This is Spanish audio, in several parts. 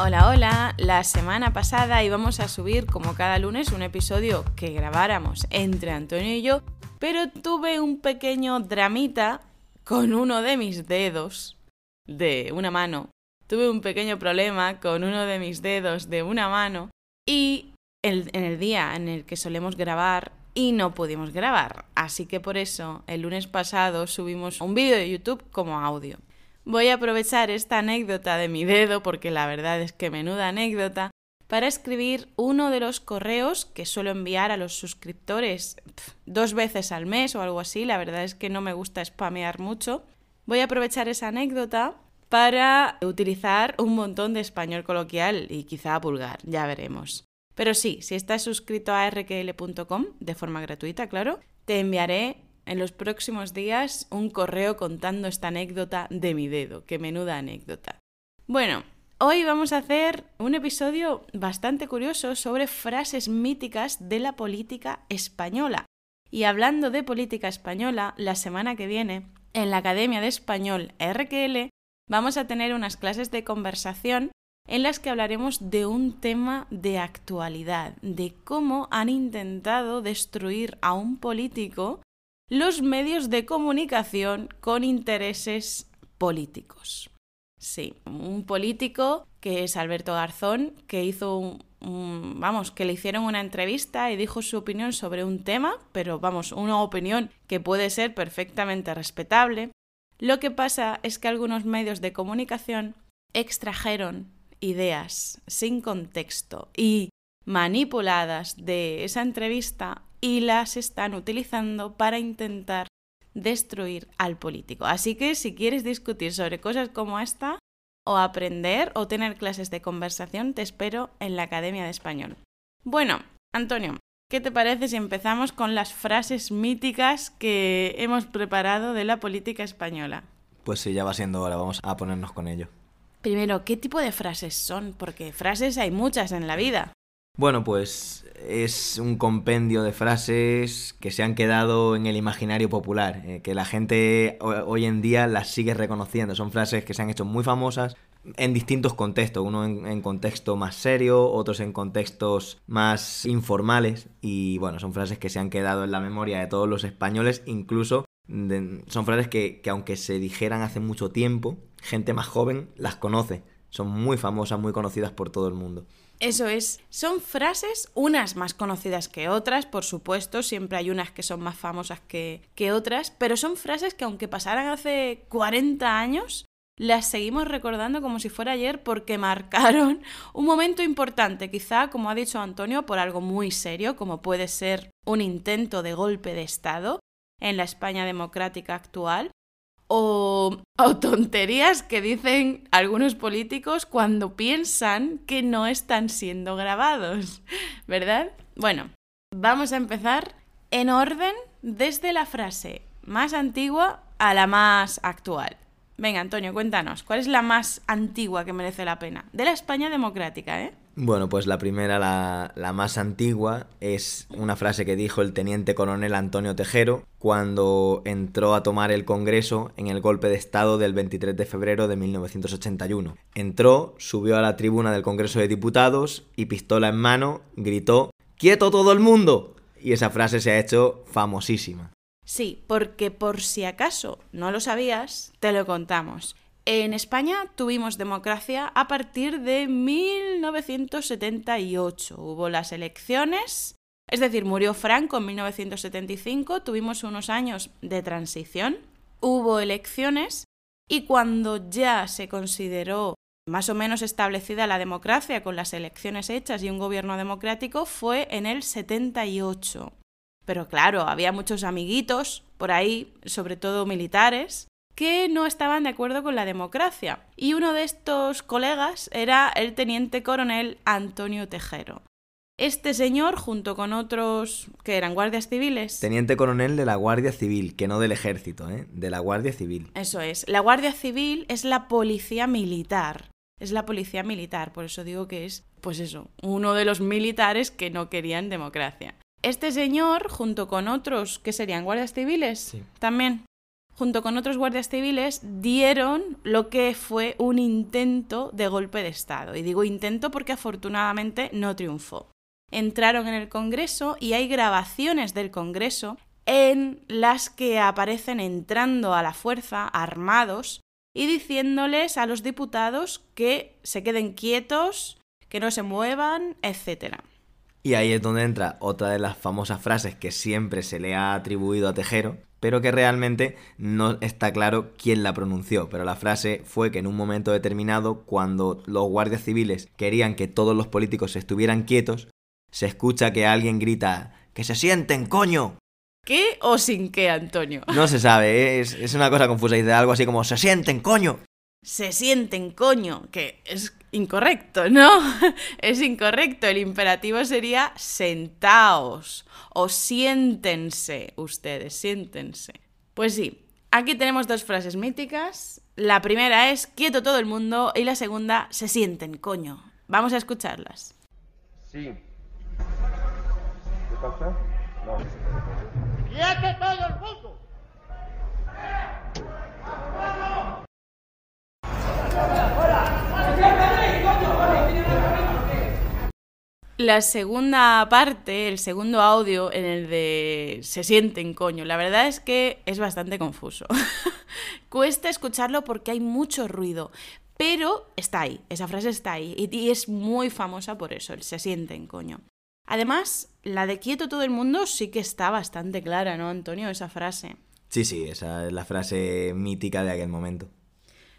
Hola, hola. La semana pasada íbamos a subir como cada lunes un episodio que grabáramos entre Antonio y yo, pero tuve un pequeño dramita con uno de mis dedos de una mano. Tuve un pequeño problema con uno de mis dedos de una mano y en el día en el que solemos grabar y no pudimos grabar. Así que por eso el lunes pasado subimos un vídeo de YouTube como audio. Voy a aprovechar esta anécdota de mi dedo, porque la verdad es que menuda anécdota, para escribir uno de los correos que suelo enviar a los suscriptores dos veces al mes o algo así. La verdad es que no me gusta spamear mucho. Voy a aprovechar esa anécdota para utilizar un montón de español coloquial y quizá vulgar, ya veremos. Pero sí, si estás suscrito a rkl.com de forma gratuita, claro, te enviaré en los próximos días un correo contando esta anécdota de mi dedo. Qué menuda anécdota. Bueno, hoy vamos a hacer un episodio bastante curioso sobre frases míticas de la política española. Y hablando de política española, la semana que viene, en la Academia de Español RQL, vamos a tener unas clases de conversación en las que hablaremos de un tema de actualidad, de cómo han intentado destruir a un político los medios de comunicación con intereses políticos. Sí, un político que es Alberto Garzón, que hizo un, vamos, que le hicieron una entrevista y dijo su opinión sobre un tema, pero vamos, una opinión que puede ser perfectamente respetable. Lo que pasa es que algunos medios de comunicación extrajeron ideas sin contexto y manipuladas de esa entrevista y las están utilizando para intentar destruir al político. Así que si quieres discutir sobre cosas como esta, o aprender o tener clases de conversación, te espero en la Academia de Español. Bueno, Antonio, ¿qué te parece si empezamos con las frases míticas que hemos preparado de la política española? Pues sí, ya va siendo hora, vamos a ponernos con ello. Primero, ¿qué tipo de frases son? Porque frases hay muchas en la vida. Bueno, pues es un compendio de frases que se han quedado en el imaginario popular, eh, que la gente hoy en día las sigue reconociendo. Son frases que se han hecho muy famosas en distintos contextos, uno en, contexto más serio, otros en contextos más informales y bueno, son frases que se han quedado en la memoria de todos los españoles, incluso son frases que, que aunque se dijeran hace mucho tiempo, gente más joven las conoce, son muy famosas, muy conocidas por todo el mundo. Eso es, son frases, unas más conocidas que otras, por supuesto, siempre hay unas que son más famosas que, que otras, pero son frases que aunque pasaran hace 40 años, las seguimos recordando como si fuera ayer porque marcaron un momento importante, quizá, como ha dicho Antonio, por algo muy serio, como puede ser un intento de golpe de Estado en la España democrática actual, o, tonterías que dicen algunos políticos cuando piensan que no están siendo grabados, ¿verdad? Bueno, vamos a empezar en orden desde la frase más antigua a la más actual. Venga, Antonio, cuéntanos, ¿cuál es la más antigua que merece la pena? De la España democrática, ¿eh? Bueno, pues la primera, la, más antigua, es una frase que dijo el teniente coronel Antonio Tejero cuando entró a tomar el Congreso en el golpe de Estado del 23 de febrero de 1981. Entró, subió a la tribuna del Congreso de Diputados y pistola en mano gritó ¡Quieto todo el mundo! Y esa frase se ha hecho famosísima. Sí, porque por si acaso no lo sabías, te lo contamos. En España tuvimos democracia a partir de 1978. Hubo las elecciones, es decir, murió Franco en 1975, tuvimos unos años de transición, hubo elecciones y cuando ya se consideró más o menos establecida la democracia con las elecciones hechas y un gobierno democrático fue en el 78. Pero claro, había muchos amiguitos por ahí, sobre todo militares, que no estaban de acuerdo con la democracia. Y uno de estos colegas era el teniente coronel Antonio Tejero. Este señor, junto con otros que eran guardias civiles. Teniente coronel de la Guardia Civil, que no del ejército, ¿eh? De la Guardia Civil. Eso es. La Guardia Civil es la policía militar. Es la policía militar, por eso digo que es, pues eso, uno de los militares que no querían democracia. Este señor, junto con otros que serían guardias civiles, también junto con otros guardias civiles, dieron lo que fue un intento de golpe de Estado. Y digo intento porque afortunadamente no triunfó. Entraron en el Congreso y hay grabaciones del Congreso en las que aparecen entrando a la fuerza armados y diciéndoles a los diputados que se queden quietos, que no se muevan, etc. Y ahí es donde entra otra de las famosas frases que siempre se le ha atribuido a Tejero, pero que realmente no está claro quién la pronunció. Pero la frase fue que en un momento determinado, cuando los guardias civiles querían que todos los políticos estuvieran quietos, se escucha que alguien grita ¡Que se sienten, coño! ¿Qué o sin qué, Antonio? No se sabe, es, es una cosa confusa. Dice algo así como ¡Se sienten, coño! Se sienten, coño, que es incorrecto, ¿no? es incorrecto. El imperativo sería sentaos o siéntense ustedes, siéntense. Pues sí, aquí tenemos dos frases míticas. La primera es quieto todo el mundo y la segunda se sienten, coño. Vamos a escucharlas. Sí. ¿Qué pasa? No. ¡Quieto todo el mundo! La segunda parte, el segundo audio en el de se sienten coño, la verdad es que es bastante confuso. Cuesta escucharlo porque hay mucho ruido, pero está ahí, esa frase está ahí y es muy famosa por eso, el se sienten coño. Además, la de quieto todo el mundo sí que está bastante clara, ¿no, Antonio? Esa frase. Sí, sí, esa es la frase mítica de aquel momento.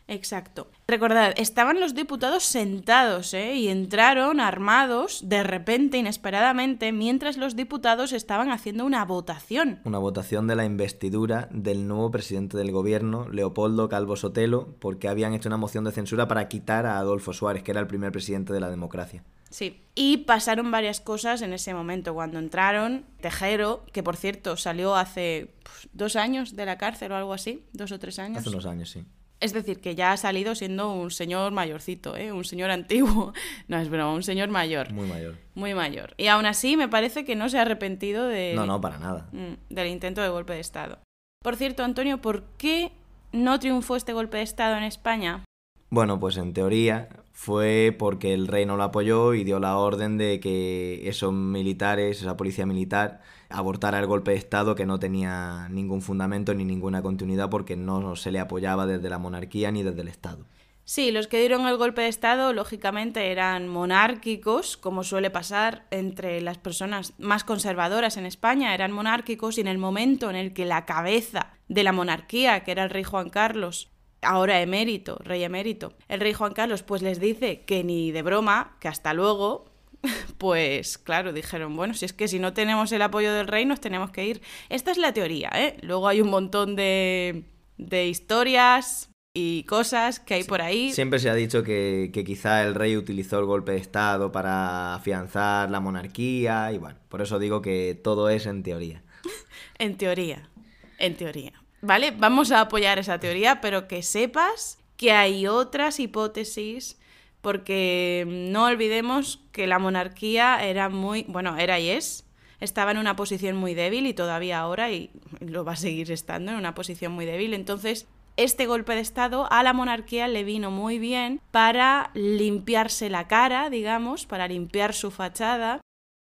Exacto. Recordad, estaban los diputados sentados ¿eh? y entraron armados de repente, inesperadamente, mientras los diputados estaban haciendo una votación. Una votación de la investidura del nuevo presidente del gobierno, Leopoldo Calvo Sotelo, porque habían hecho una moción de censura para quitar a Adolfo Suárez, que era el primer presidente de la democracia. Sí, y pasaron varias cosas en ese momento. Cuando entraron, Tejero, que por cierto salió hace pues, dos años de la cárcel o algo así, dos o tres años. Hace unos años, sí. Es decir, que ya ha salido siendo un señor mayorcito, ¿eh? un señor antiguo. No, es broma, un señor mayor. Muy mayor. Muy mayor. Y aún así me parece que no se ha arrepentido de... No, no, para nada. Mm, del intento de golpe de Estado. Por cierto, Antonio, ¿por qué no triunfó este golpe de Estado en España? Bueno, pues en teoría fue porque el rey no lo apoyó y dio la orden de que esos militares, esa policía militar, abortara el golpe de Estado que no tenía ningún fundamento ni ninguna continuidad porque no se le apoyaba desde la monarquía ni desde el Estado. Sí, los que dieron el golpe de Estado, lógicamente, eran monárquicos, como suele pasar entre las personas más conservadoras en España, eran monárquicos y en el momento en el que la cabeza de la monarquía, que era el rey Juan Carlos, ahora emérito, rey emérito, el rey Juan Carlos, pues les dice que ni de broma, que hasta luego, pues claro, dijeron, bueno, si es que si no tenemos el apoyo del rey nos tenemos que ir. Esta es la teoría, ¿eh? Luego hay un montón de, de historias y cosas que hay por ahí. Siempre se ha dicho que, que, quizá el rey utilizó el golpe de Estado para afianzar la monarquía y bueno, por eso digo que todo es en teoría. en teoría, en teoría. ¿Vale? Vamos a apoyar esa teoría, pero que sepas que hay otras hipótesis porque no olvidemos que la monarquía era muy, bueno, era y es, estaba en una posición muy débil y todavía ahora y lo va a seguir estando en una posición muy débil. Entonces, este golpe de Estado a la monarquía le vino muy bien para limpiarse la cara, digamos, para limpiar su fachada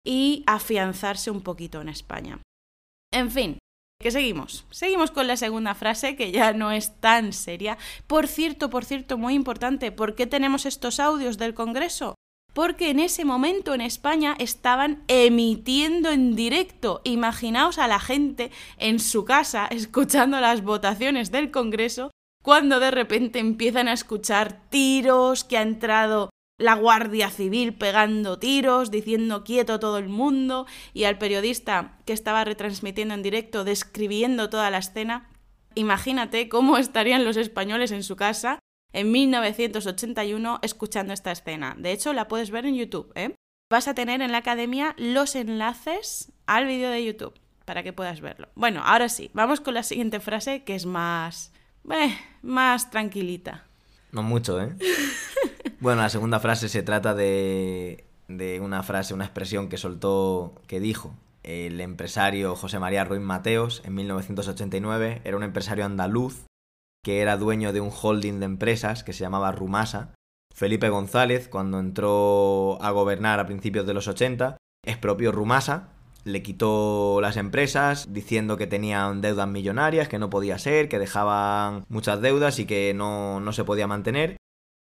y afianzarse un poquito en España. En fin, ¿Qué seguimos? Seguimos con la segunda frase, que ya no es tan seria. Por cierto, por cierto, muy importante, ¿por qué tenemos estos audios del Congreso? Porque en ese momento en España estaban emitiendo en directo. Imaginaos a la gente en su casa escuchando las votaciones del Congreso cuando de repente empiezan a escuchar tiros, que ha entrado la Guardia Civil pegando tiros, diciendo quieto todo el mundo, y al periodista que estaba retransmitiendo en directo describiendo toda la escena. Imagínate cómo estarían los españoles en su casa en 1981 escuchando esta escena. De hecho, la puedes ver en YouTube. ¿eh? Vas a tener en la academia los enlaces al vídeo de YouTube para que puedas verlo. Bueno, ahora sí, vamos con la siguiente frase que es más... Eh, más tranquilita. No mucho, ¿eh? bueno, la segunda frase se trata de, de una frase, una expresión que soltó, que dijo el empresario José María Ruiz Mateos en 1989. Era un empresario andaluz que era dueño de un holding de empresas que se llamaba Rumasa. Felipe González, cuando entró a gobernar a principios de los 80, expropió Rumasa, le quitó las empresas diciendo que tenían deudas millonarias, que no podía ser, que dejaban muchas deudas y que no, no se podía mantener.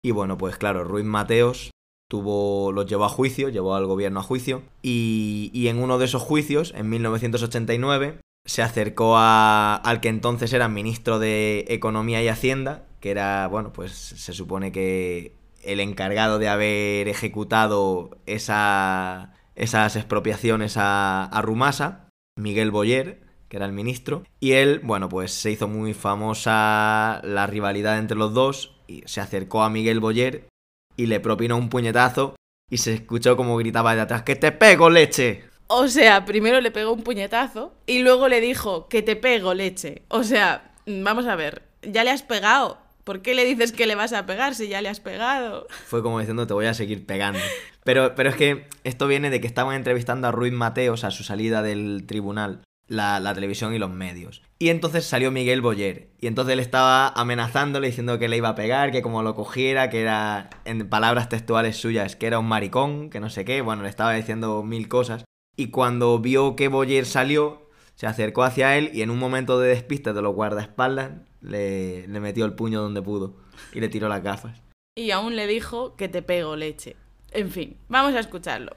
Y bueno, pues claro, Ruiz Mateos tuvo, los llevó a juicio, llevó al gobierno a juicio, y, en uno de esos juicios, en 1989, se acercó a, al que entonces era ministro de Economía y Hacienda, que era, bueno, pues se supone que el encargado de haber ejecutado esa, esas expropiaciones a, a Rumasa, Miguel Boyer, que era el ministro, y él, bueno, pues se hizo muy famosa la rivalidad entre los dos, y se acercó a Miguel Boyer y le propinó un puñetazo y se escuchó como gritaba de atrás, ¡que te pego, leche! O sea, primero le pegó un puñetazo y luego le dijo que te pego leche. O sea, vamos a ver, ya le has pegado. ¿Por qué le dices que le vas a pegar si ya le has pegado? Fue como diciendo, te voy a seguir pegando. Pero, pero es que esto viene de que estaban entrevistando a Ruiz Mateos a su salida del tribunal, la, televisión y los medios. Y entonces salió Miguel Boyer. Y entonces él estaba amenazándole, diciendo que le iba a pegar, que como lo cogiera, que era, en palabras textuales suyas, que era un maricón, que no sé qué. Bueno, le estaba diciendo mil cosas y cuando vio que Boyer salió, se acercó hacia él y en un momento de despiste de los guardaespaldas le, le metió el puño donde pudo y le tiró las gafas. Y aún le dijo que te pego leche. En fin, vamos a escucharlo.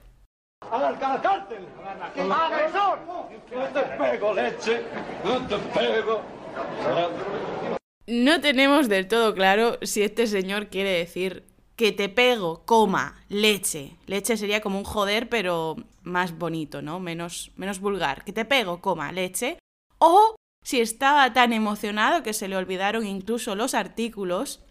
¡A la cárcel! ¡Agresor! ¡No te pego, leche! ¡No te pego! No tenemos del todo claro si este señor quiere decir que te pego, coma, leche. Leche sería como un joder, pero más bonito, ¿no? Menos, menos vulgar. Que te pego, coma, leche. O si estaba tan emocionado que se le olvidaron incluso los artículos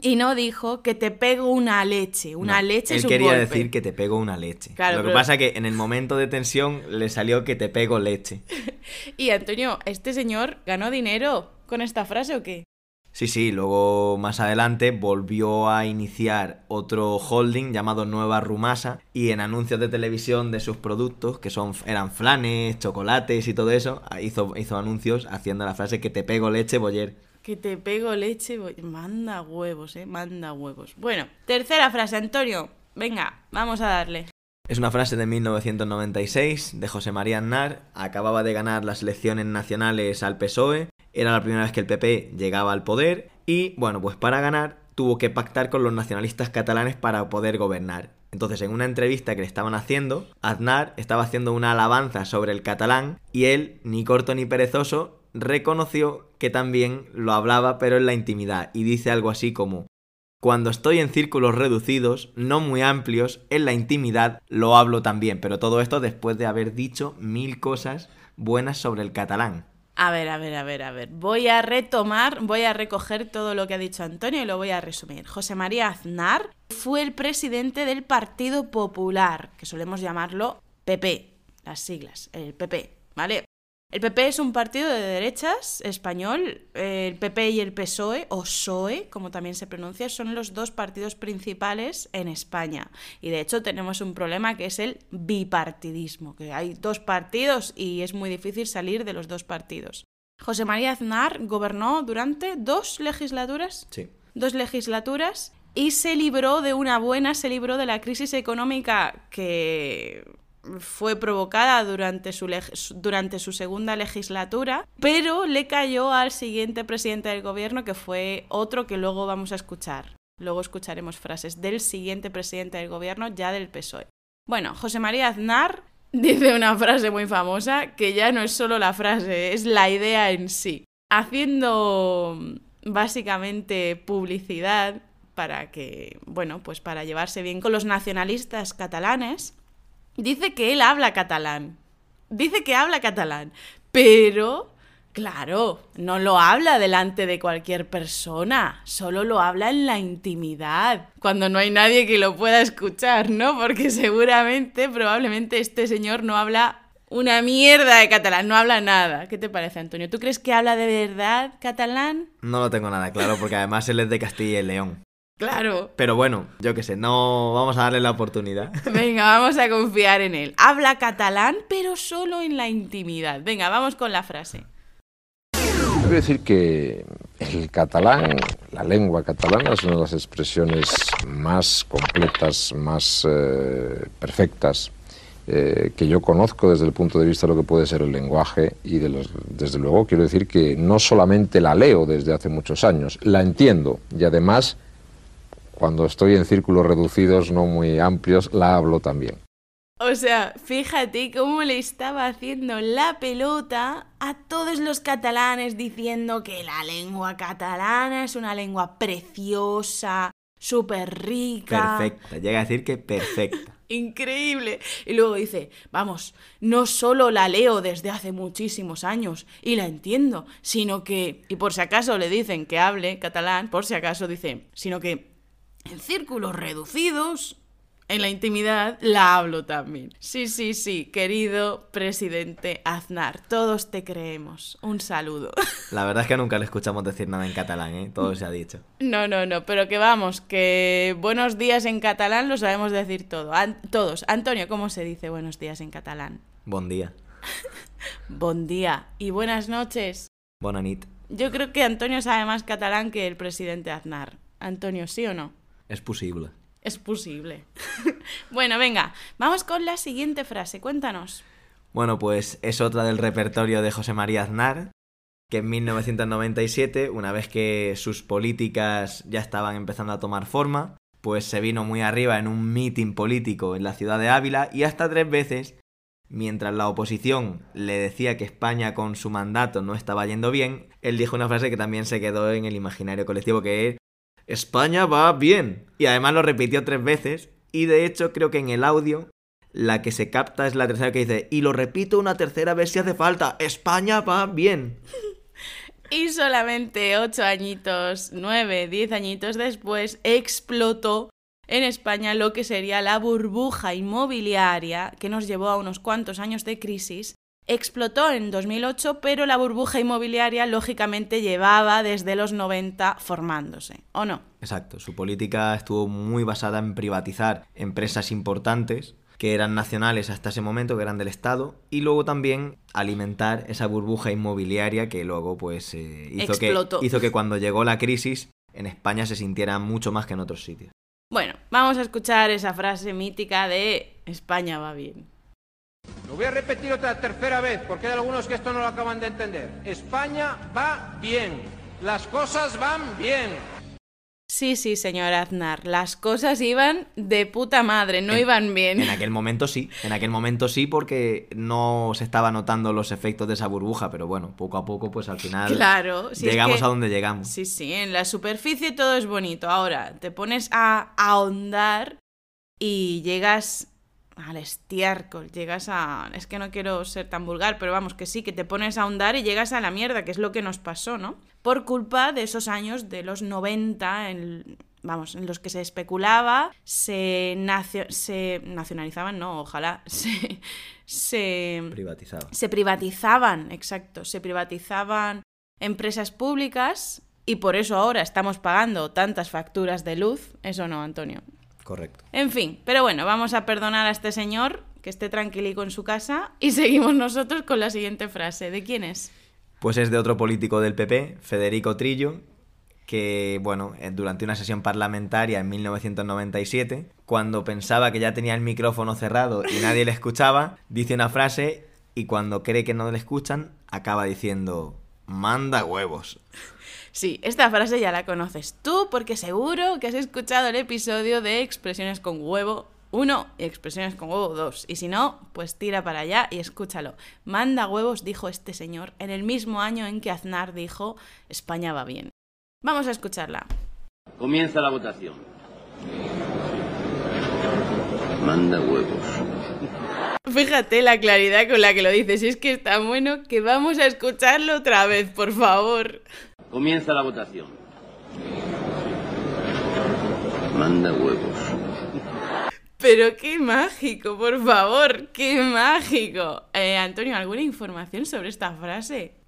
y no dijo que te pego una leche. Una No, leche Él es un quería golpe. decir que te pego una leche. Claro, Lo que pero- pasa que en el momento de tensión le salió que te pego leche. Y Antonio, ¿este señor ganó dinero con esta frase o qué? Sí, sí, luego más adelante volvió a iniciar otro holding llamado Nueva Rumasa y en anuncios de televisión de sus productos, que son eran flanes, chocolates y todo eso, hizo, hizo anuncios haciendo la frase que te pego leche, Boyer. Que te pego leche. voy- Manda huevos, eh. Manda huevos. Bueno, tercera frase, Antonio. Venga, vamos a darle. Es una frase de 1996 de José María Aznar. Acababa de ganar las elecciones nacionales al PSOE. Era la primera vez que el PP llegaba al poder. Y bueno, pues para ganar tuvo que pactar con los nacionalistas catalanes para poder gobernar. Entonces, en una entrevista que le estaban haciendo, Aznar estaba haciendo una alabanza sobre el catalán y él, ni corto ni perezoso, reconoció que también lo hablaba, pero en la intimidad. Y dice algo así como, cuando estoy en círculos reducidos, no muy amplios, en la intimidad lo hablo también, pero todo esto después de haber dicho mil cosas buenas sobre el catalán. A ver, a ver, a ver, a ver. Voy a retomar, voy a recoger todo lo que ha dicho Antonio y lo voy a resumir. José María Aznar fue el presidente del Partido Popular, que solemos llamarlo PP, las siglas, el PP, ¿vale? El PP es un partido de derechas español. El PP y el PSOE, o PSOE, como también se pronuncia, son los dos partidos principales en España. Y de hecho tenemos un problema que es el bipartidismo, que hay dos partidos y es muy difícil salir de los dos partidos. José María Aznar gobernó durante dos legislaturas Sí. dos legislaturas y se libró de una buena, se libró de la crisis económica que fue provocada durante su, durante su segunda legislatura, pero le cayó al siguiente presidente del gobierno que fue otro que luego vamos a escuchar. Luego escucharemos frases del siguiente presidente del gobierno, ya del PSOE. Bueno, José María Aznar dice una frase muy famosa que ya no es solo la frase, es la idea en sí. Haciendo básicamente publicidad para que, bueno, pues para llevarse bien con los nacionalistas catalanes, dice que él habla catalán. Dice que habla catalán, pero claro, no lo habla delante de cualquier persona, solo lo habla en la intimidad, cuando no hay nadie que lo pueda escuchar, ¿no? Porque seguramente, probablemente este señor no habla una mierda de catalán, no habla nada. ¿Qué te parece, Antonio? ¿Tú crees que habla de verdad catalán? No lo tengo nada claro porque además él es de Castilla y León. Claro. Pero bueno, yo qué sé, no vamos a darle la oportunidad. Venga, vamos a confiar en él. Habla catalán, pero solo en la intimidad. Venga, vamos con la frase. Quiero decir que el catalán, la lengua catalana, es una de las expresiones más completas, más eh, perfectas eh, que yo conozco desde el punto de vista de lo que puede ser el lenguaje y de los- desde luego quiero decir que no solamente la leo desde hace muchos años, la entiendo y además cuando estoy en círculos reducidos, no muy amplios, la hablo también. O sea, fíjate cómo le estaba haciendo la pelota a todos los catalanes diciendo que la lengua catalana es una lengua preciosa, súper rica. Perfecta, llega a decir que perfecta. Increíble. Y luego dice, vamos, no solo la leo desde hace muchísimos años y la entiendo, sino que, y por si acaso le dicen que hable catalán, por si acaso dice, sino que en círculos reducidos, en la intimidad, la hablo también. Sí, sí, sí, querido presidente Aznar, todos te creemos. Un saludo. La verdad es que nunca le escuchamos decir nada en catalán, ¿eh? Todo se ha dicho. No, no, no, pero que vamos, que buenos días en catalán lo sabemos decir todo. An- todos. Antonio, ¿cómo se dice buenos días en catalán? Bon día. Bon día y buenas noches. Bona nit. Yo creo que Antonio sabe más catalán que el presidente Aznar. Antonio, ¿sí o no? Es posible. Es posible. bueno, venga, vamos con la siguiente frase. Cuéntanos. Bueno, pues es otra del repertorio de José María Aznar, que en 1997, una vez que sus políticas ya estaban empezando a tomar forma, pues se vino muy arriba en un mitin político en la ciudad de Ávila y hasta tres veces, mientras la oposición le decía que España con su mandato no estaba yendo bien, él dijo una frase que también se quedó en el imaginario colectivo, que es España va bien. Y además lo repitió tres veces y de hecho creo que en el audio la que se capta es la tercera que dice, y lo repito una tercera vez si hace falta, España va bien. Y solamente ocho añitos, nueve, diez añitos después, explotó en España lo que sería la burbuja inmobiliaria que nos llevó a unos cuantos años de crisis. Explotó en 2008, pero la burbuja inmobiliaria lógicamente llevaba desde los 90 formándose, ¿o no? Exacto, su política estuvo muy basada en privatizar empresas importantes que eran nacionales hasta ese momento, que eran del Estado, y luego también alimentar esa burbuja inmobiliaria que luego pues eh, hizo, que, hizo que cuando llegó la crisis en España se sintiera mucho más que en otros sitios. Bueno, vamos a escuchar esa frase mítica de España va bien. Lo voy a repetir otra tercera vez porque hay algunos que esto no lo acaban de entender. España va bien. Las cosas van bien. Sí, sí, señor Aznar, las cosas iban de puta madre, no En- iban bien. En aquel momento sí, en aquel momento sí porque no se estaba notando los efectos de esa burbuja, pero bueno, poco a poco pues al final Claro, si es llegamos que- a donde llegamos. Sí, sí, en la superficie todo es bonito. Ahora, te pones a ahondar y llegas al estiércol, llegas a... Es que no quiero ser tan vulgar, pero vamos, que sí, que te pones a ahondar y llegas a la mierda, que es lo que nos pasó, ¿no? Por culpa de esos años de los 90, en, vamos, en los que se especulaba, se, nacio- se nacionalizaban, no, ojalá, se... se Privatizado. se privatizaban, exacto, se privatizaban empresas públicas y por eso ahora estamos pagando tantas facturas de luz. Eso no, Antonio. Correcto. En fin, pero bueno, vamos a perdonar a este señor, que esté tranquilico en su casa, y seguimos nosotros con la siguiente frase. ¿De quién es? Pues es de otro político del PP, Federico Trillo, que, bueno, eh, durante una sesión parlamentaria en 1997, cuando pensaba que ya tenía el micrófono cerrado y nadie le escuchaba, dice una frase y cuando cree que no le escuchan, acaba diciendo, manda huevos. Sí, esta frase ya la conoces tú porque seguro que has escuchado el episodio de expresiones con huevo 1 y expresiones con huevo 2. Y si no, pues tira para allá y escúchalo. Manda huevos, dijo este señor, en el mismo año en que Aznar dijo España va bien. Vamos a escucharla. Comienza la votación. Manda huevos. Fíjate la claridad con la que lo dices. Es que está bueno que vamos a escucharlo otra vez, por favor. Comienza la votación. Manda huevos. Pero qué mágico, por favor, qué mágico. Eh, Antonio, ¿alguna información sobre esta frase?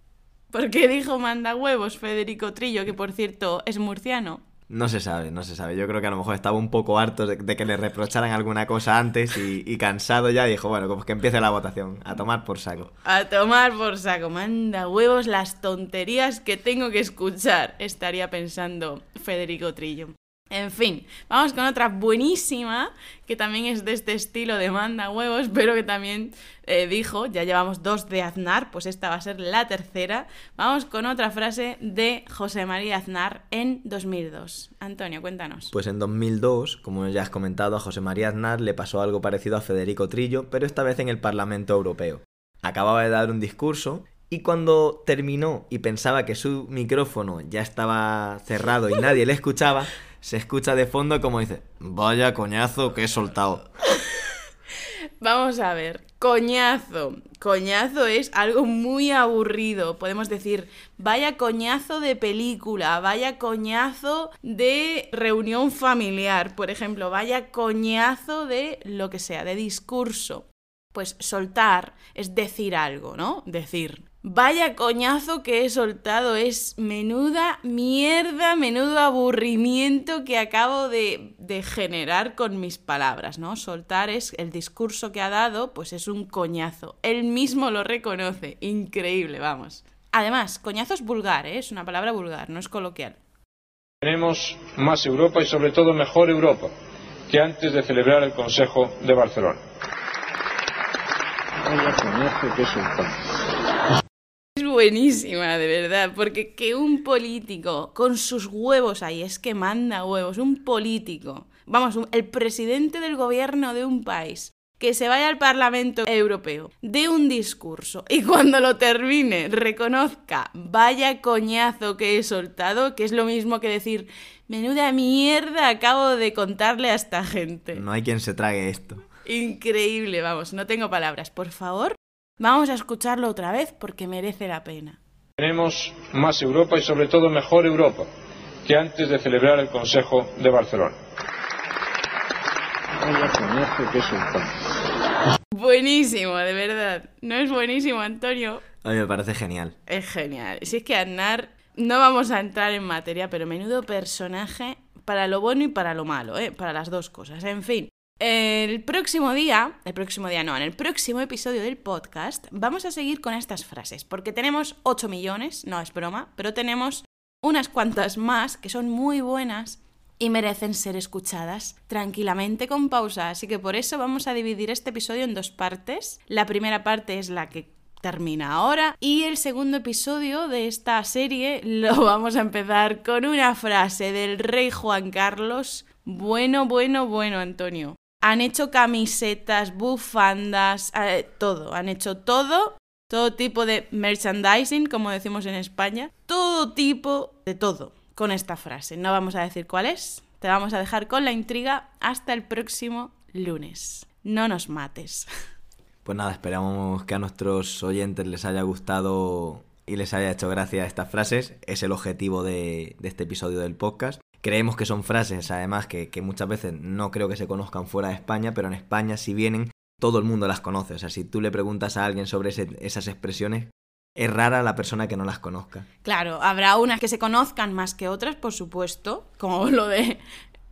¿Por qué dijo manda huevos Federico Trillo, que por cierto es murciano? No se sabe, no se sabe. Yo creo que a lo mejor estaba un poco harto de, que le reprocharan alguna cosa antes y, cansado ya dijo, bueno, como que empiece la votación, a tomar por saco. A tomar por saco, manda huevos las tonterías que tengo que escuchar, estaría pensando Federico Trillo. En fin, vamos con otra buenísima, que también es de este estilo de manda huevos, pero que también eh, dijo, ya llevamos dos de Aznar, pues esta va a ser la tercera. Vamos con otra frase de José María Aznar en 2002. Antonio, cuéntanos. Pues en 2002, como ya has comentado, a José María Aznar le pasó algo parecido a Federico Trillo, pero esta vez en el Parlamento Europeo. Acababa de dar un discurso y cuando terminó y pensaba que su micrófono ya estaba cerrado y nadie le escuchaba, se escucha de fondo como dice, vaya coñazo que he soltado. Vamos a ver, coñazo. Coñazo es algo muy aburrido. Podemos decir, vaya coñazo de película, vaya coñazo de reunión familiar, por ejemplo, vaya coñazo de lo que sea, de discurso. Pues soltar es decir algo, ¿no? Decir. Vaya coñazo que he soltado, es menuda mierda, menudo aburrimiento que acabo de, de, generar con mis palabras, ¿no? Soltar es el discurso que ha dado, pues es un coñazo. Él mismo lo reconoce, increíble, vamos. Además, coñazo es vulgar, ¿eh? es una palabra vulgar, no es coloquial. Tenemos más Europa y sobre todo mejor Europa que antes de celebrar el Consejo de Barcelona. Vaya coñazo que he soltado. Es buenísima, de verdad, porque que un político con sus huevos ahí, es que manda huevos, un político, vamos, un- el presidente del gobierno de un país, que se vaya al Parlamento Europeo, dé un discurso y cuando lo termine reconozca, vaya coñazo que he soltado, que es lo mismo que decir, menuda mierda acabo de contarle a esta gente. No hay quien se trague esto. Increíble, vamos, no tengo palabras. Por favor, vamos a escucharlo otra vez porque merece la pena. Tenemos más Europa y sobre todo mejor Europa que antes de celebrar el Consejo de Barcelona. Buenísimo, de verdad. ¿No es buenísimo, Antonio? A mí me parece genial. Es genial. Si es que Aznar, no vamos a entrar en materia, pero menudo personaje para lo bueno y para lo malo, ¿eh? Para las dos cosas. En fin. El próximo día, el próximo día no, en el próximo episodio del podcast vamos a seguir con estas frases, porque tenemos 8 millones, no es broma, pero tenemos unas cuantas más que son muy buenas y merecen ser escuchadas tranquilamente con pausa. Así que por eso vamos a dividir este episodio en dos partes. La primera parte es la que termina ahora y el segundo episodio de esta serie lo vamos a empezar con una frase del rey Juan Carlos. Bueno, bueno, bueno, Antonio. Han hecho camisetas, bufandas, eh, todo. Han hecho todo todo tipo de merchandising, como decimos en España, todo tipo de todo con esta frase. No vamos a decir cuál es, te vamos a dejar con la intriga hasta el próximo lunes. No nos mates. Pues nada, esperamos que a nuestros oyentes les haya gustado y les haya hecho gracia estas frases. Es el objetivo de, de este episodio del podcast. Creemos que son frases, además, que, que muchas veces no creo que se conozcan fuera de España, pero en España si vienen, todo el mundo las conoce. O sea, si tú le preguntas a alguien sobre esas expresiones, es rara la persona que no las conozca. Claro, habrá unas que se conozcan más que otras, por supuesto, como lo de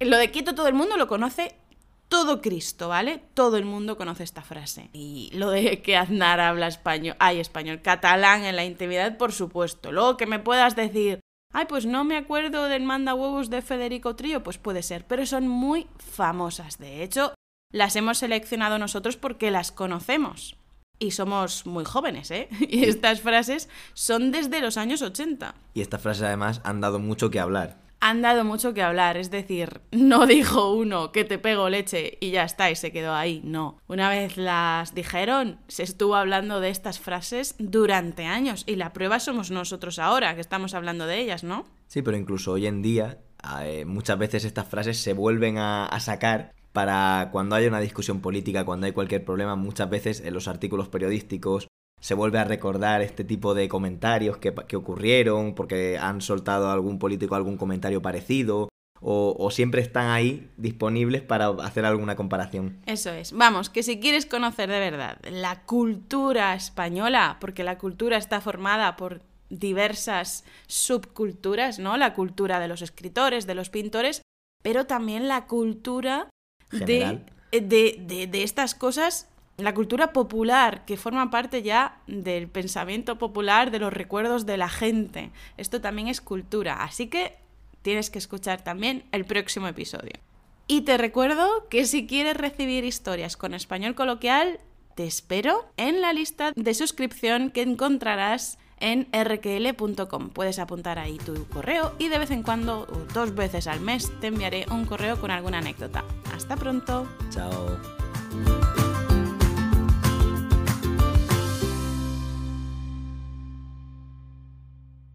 lo de quieto todo el mundo lo conoce todo Cristo, ¿vale? Todo el mundo conoce esta frase. Y lo de que Aznar habla español, ay, español, catalán en la intimidad, por supuesto. Luego que me puedas decir, ay, pues no me acuerdo del manda huevos de Federico Trío, pues puede ser, pero son muy famosas. De hecho, las hemos seleccionado nosotros porque las conocemos. Y somos muy jóvenes, ¿eh? Y estas frases son desde los años 80 Y estas frases además han dado mucho que hablar. Han dado mucho que hablar, es decir, no dijo uno que te pego leche y ya está y se quedó ahí, no. Una vez las dijeron, se estuvo hablando de estas frases durante años y la prueba somos nosotros ahora que estamos hablando de ellas, ¿no? Sí, pero incluso hoy en día eh, muchas veces estas frases se vuelven a, a sacar para cuando hay una discusión política, cuando hay cualquier problema, muchas veces en los artículos periodísticos se vuelve a recordar este tipo de comentarios que, que ocurrieron porque han soltado algún político algún comentario parecido o, o siempre están ahí disponibles para hacer alguna comparación. Eso es. Vamos, que si quieres conocer de verdad la cultura española, porque la cultura está formada por diversas subculturas, ¿no? La cultura de los escritores, de los pintores, pero también la cultura de, de- de estas cosas, la cultura popular, que forma parte ya del pensamiento popular, de los recuerdos de la gente. Esto también es cultura, así que tienes que escuchar también el próximo episodio. Y te recuerdo que si quieres recibir historias con español coloquial, te espero en la lista de suscripción que encontrarás en rql.com. Puedes apuntar ahí tu correo y de vez en cuando, o dos veces al mes, te enviaré un correo con alguna anécdota. Hasta pronto. Chao.